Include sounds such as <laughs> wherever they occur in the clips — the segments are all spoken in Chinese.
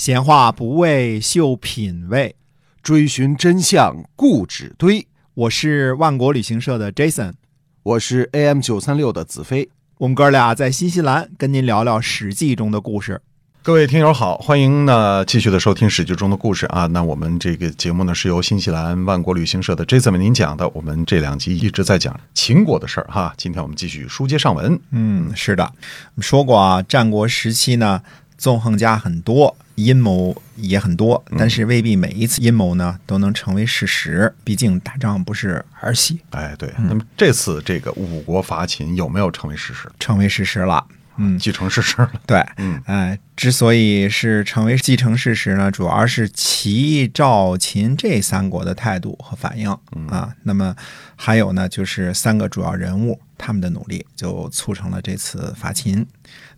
闲话不为秀品味，追寻真相固执堆。我是万国旅行社的 Jason，我是 AM 九三六的子飞。我们哥俩在新西兰跟您聊聊《史记》中的故事。各位听友好，欢迎呢继续的收听《史记》中的故事啊。那我们这个节目呢是由新西兰万国旅行社的 Jason 为您讲的。我们这两集一直在讲秦国的事儿哈。今天我们继续书接上文。嗯，是的，我们说过啊，战国时期呢，纵横家很多，阴谋也很多，但是未必每一次阴谋呢都能成为事实。毕竟打仗不是儿戏，哎，对。那么这次这个五国伐秦有没有成为事实？成为事实了。嗯，继承事实了。对，嗯，哎，之所以是成为继承事实呢，主要是齐、赵、秦这三国的态度和反应啊。那么还有呢，就是三个主要人物他们的努力，就促成了这次伐秦。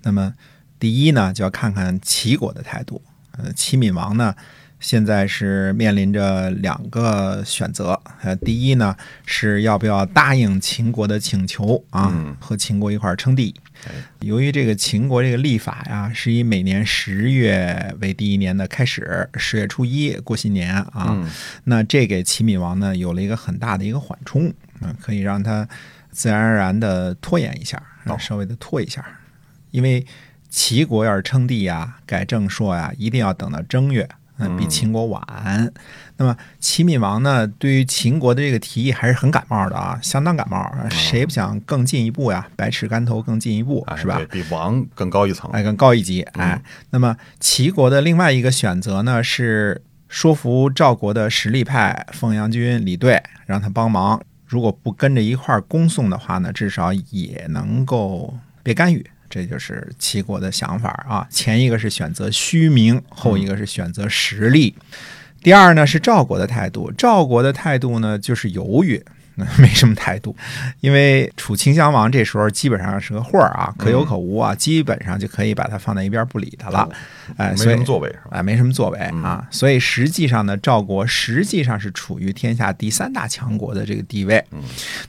那么第一呢，就要看看齐国的态度。呃，齐闵王呢，现在是面临着两个选择。呃，第一呢，是要不要答应秦国的请求啊，和秦国一块儿称帝。由于这个秦国这个历法呀，是以每年十月为第一年的开始，十月初一过新年啊，那这给齐闵王呢有了一个很大的一个缓冲，嗯，可以让他自然而然的拖延一下，稍微的拖一下，因为齐国要是称帝呀、改正朔呀，一定要等到正月。嗯，比秦国晚。那么齐闵王呢，对于秦国的这个提议还是很感冒的啊，相当感冒。谁不想更进一步呀？百尺竿头更进一步，是吧？比王更高一层，哎，更高一级。哎，那么齐国的另外一个选择呢，是说服赵国的实力派凤阳君李队，让他帮忙。如果不跟着一块儿恭送的话呢，至少也能够别干预。这就是齐国的想法啊，前一个是选择虚名，后一个是选择实力。第二呢是赵国的态度，赵国的态度呢就是犹豫，<laughs> 没什么态度，因为楚顷襄王这时候基本上是个混儿啊，可有可无啊，基本上就可以把它放在一边不理他了，哎，没什么作为是吧？哎，没什么作为啊，所以实际上呢，赵国实际上是处于天下第三大强国的这个地位。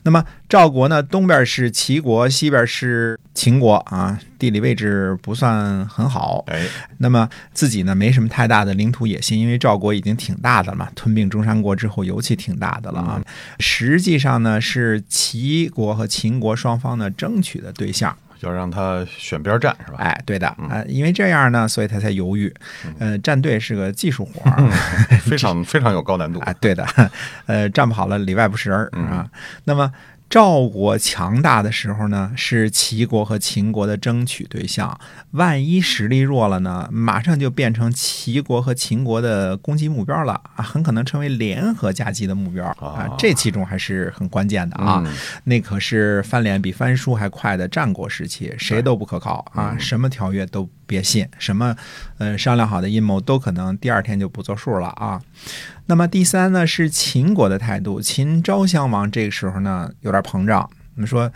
那么赵国呢，东边是齐国，西边是秦国啊，地理位置不算很好。哎，那么自己呢，没什么太大的领土野心，因为赵国已经挺大的了嘛，吞并中山国之后，尤其挺大的了啊。实际上呢，是齐国和秦国双方呢争取的对象。要让他选边站是吧？哎，对的啊，因为这样呢，所以他才犹豫。呃，站队是个技术活儿，<laughs> 非常非常有高难度啊。<laughs> 对的，<laughs> 呃，站不好了里外不是人啊。那么。赵国强大的时候呢，是齐国和秦国的争取对象。万一实力弱了呢，马上就变成齐国和秦国的攻击目标了啊，很可能成为联合夹击的目标啊。这其中还是很关键的啊。那可是翻脸比翻书还快的战国时期，谁都不可靠啊，什么条约都别信，什么呃商量好的阴谋都可能第二天就不作数了啊。那么第三呢是秦国的态度，秦昭襄王这个时候呢有点膨胀。我们说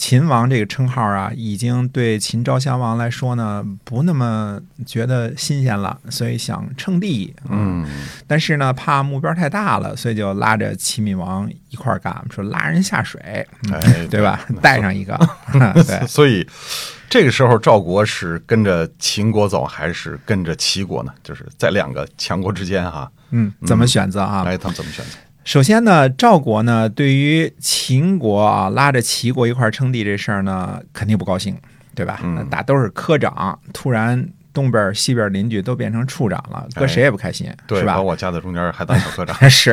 秦王这个称号啊，已经对秦昭襄王来说呢不那么觉得新鲜了，所以想称帝。嗯，但是呢怕目标太大了，所以就拉着齐闵王一块儿干，说拉人下水，哎，<laughs> 对吧？<laughs> 带上一个，<laughs> 对，所以。这个时候，赵国是跟着秦国走，还是跟着齐国呢？就是在两个强国之间，哈，嗯，怎么选择啊？来，他们怎么选择？首先呢，赵国呢，对于秦国啊拉着齐国一块称帝这事儿呢，肯定不高兴，对吧？嗯，大都是科长，突然东边西边邻居都变成处长了，搁谁也不开心，是吧？把我夹在中间，还当小科长。<laughs> <laughs> 是，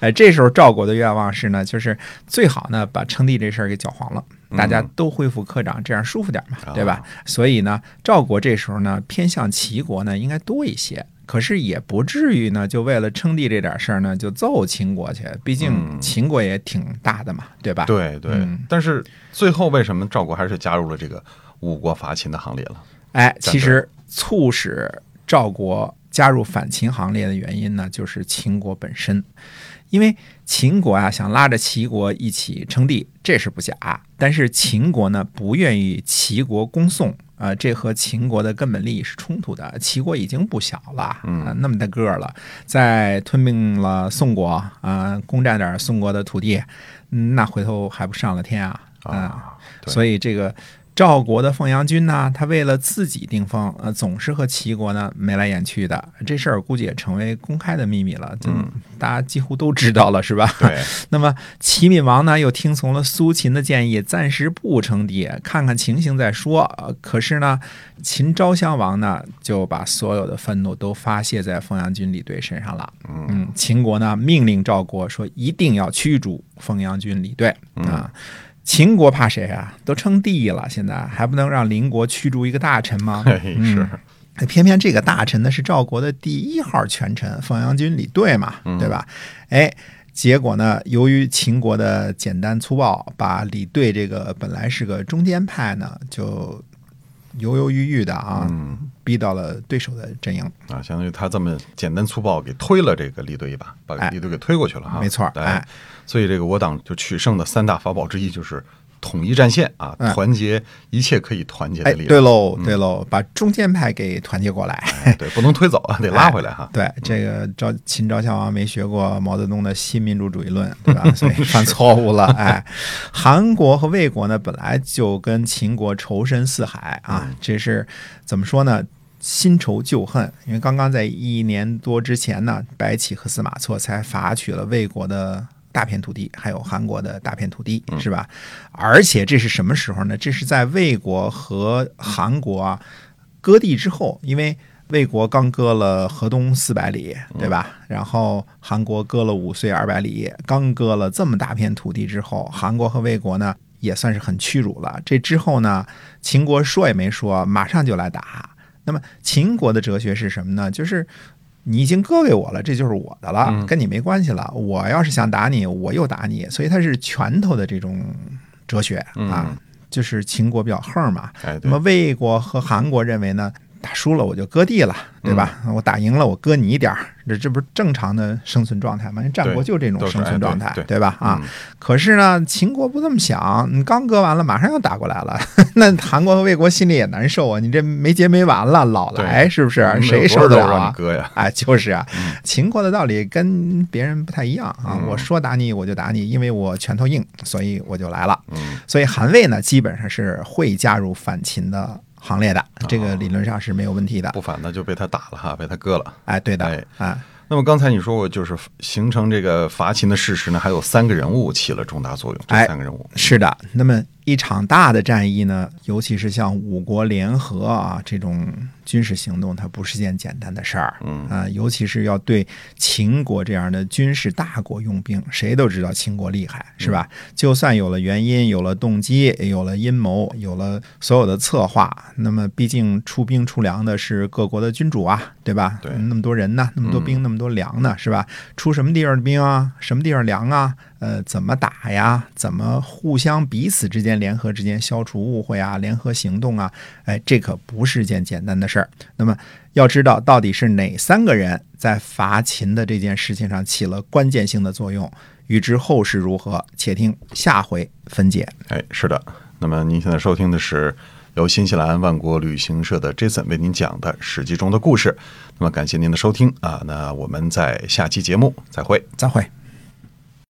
哎，<laughs> 这时候赵国的愿望是呢，就是最好呢把称帝这事儿给搅黄了。大家都恢复科长，这样舒服点嘛，对吧？所以呢，赵国这时候呢偏向齐国呢应该多一些，可是也不至于呢就为了称帝这点事儿呢就揍秦国去，毕竟秦国也挺大的嘛，对吧？对对。但是最后为什么赵国还是加入了这个五国伐秦的行列了？哎，其实促使赵国加入反秦行列的原因呢，就是秦国本身。因为秦国啊想拉着齐国一起称帝，这是不假。但是秦国呢不愿意齐国恭送啊，这和秦国的根本利益是冲突的。齐国已经不小了，啊，那么大个儿了，再吞并了宋国啊，攻占点宋国的土地，那回头还不上了天啊啊！所以这个赵国的凤阳君呢，他为了自己定封，呃，总是和齐国呢眉来眼去的。这事儿估计也成为公开的秘密了，就大家几乎都知道了，是吧？对。<laughs> 那么齐闵王呢，又听从了苏秦的建议，暂时不称帝，看看情形再说。呃，可是呢，秦昭襄王呢，就把所有的愤怒都发泄在凤阳君李队身上了。嗯，秦国呢，命令赵国说，一定要驱逐凤阳君李队啊。秦国怕谁啊？都称帝了，现在还不能让邻国驱逐一个大臣吗？<laughs> 是，偏偏这个大臣呢是赵国的第一号权臣凤阳君李队嘛，对吧？哎，结果呢，由于秦国的简单粗暴，把李队这个本来是个中间派呢，就犹犹豫豫的啊，逼到了对手的阵营啊，相当于他这么简单粗暴给推了这个李队一把，把李队给推过去了哈。没错，哎。所以，这个我党就取胜的三大法宝之一就是统一战线啊，团结一切可以团结的力量。对喽，对喽，把中间派给团结过来。对，不能推走啊，<laughs> 得拉回来哈。对，这个赵秦昭襄王没学过毛泽东的新民主主义论，<laughs> 对吧？所以犯错误了。哎，<laughs> 韩国和魏国呢，本来就跟秦国仇深似海啊，这是怎么说呢？新仇旧恨，因为刚刚在一年多之前呢，白起和司马错才伐取了魏国的。大片土地，还有韩国的大片土地，是吧？而且这是什么时候呢？这是在魏国和韩国啊割地之后，因为魏国刚割了河东四百里，对吧？然后韩国割了五岁二百里，刚割了这么大片土地之后，韩国和魏国呢也算是很屈辱了。这之后呢，秦国说也没说，马上就来打。那么秦国的哲学是什么呢？就是。你已经割给我了，这就是我的了，跟你没关系了。我要是想打你，我又打你，所以它是拳头的这种哲学啊，就是秦国比较横嘛。那么魏国和韩国认为呢？打输了我就割地了，对吧？我打赢了我割你一点儿，这这不是正常的生存状态吗？战国就这种生存状态，对吧？啊，可是呢，秦国不这么想，你刚割完了，马上要打过来了，<laughs> 那韩国和魏国心里也难受啊！你这没结没完了，老来是不是？谁受得了啊？割呀！<laughs> 哎，就是啊，秦国的道理跟别人不太一样啊。我说打你我就打你，因为我拳头硬，所以我就来了。所以韩魏呢，基本上是会加入反秦的。行列的这个理论上是没有问题的，不反的就被他打了哈，被他割了。哎，对的，哎。那么刚才你说过，就是形成这个伐秦的事实呢，还有三个人物起了重大作用。这三个人物是的。那么一场大的战役呢，尤其是像五国联合啊这种。军事行动它不是件简单的事儿，嗯啊，尤其是要对秦国这样的军事大国用兵，谁都知道秦国厉害，是吧？就算有了原因，有了动机，有了阴谋，有了所有的策划，那么毕竟出兵出粮的是各国的君主啊，对吧？对，那么多人呢，那么多兵，那么多粮呢，是吧？出什么地方的兵啊？什么地方粮啊？呃，怎么打呀？怎么互相彼此之间联合之间消除误会啊？联合行动啊？哎，这可不是件简单的事儿。那么要知道到底是哪三个人在伐秦的这件事情上起了关键性的作用？欲知后事如何，且听下回分解。哎，是的。那么您现在收听的是由新西兰万国旅行社的 Jason 为您讲的《史记》中的故事。那么感谢您的收听啊！那我们在下期节目再会，再会。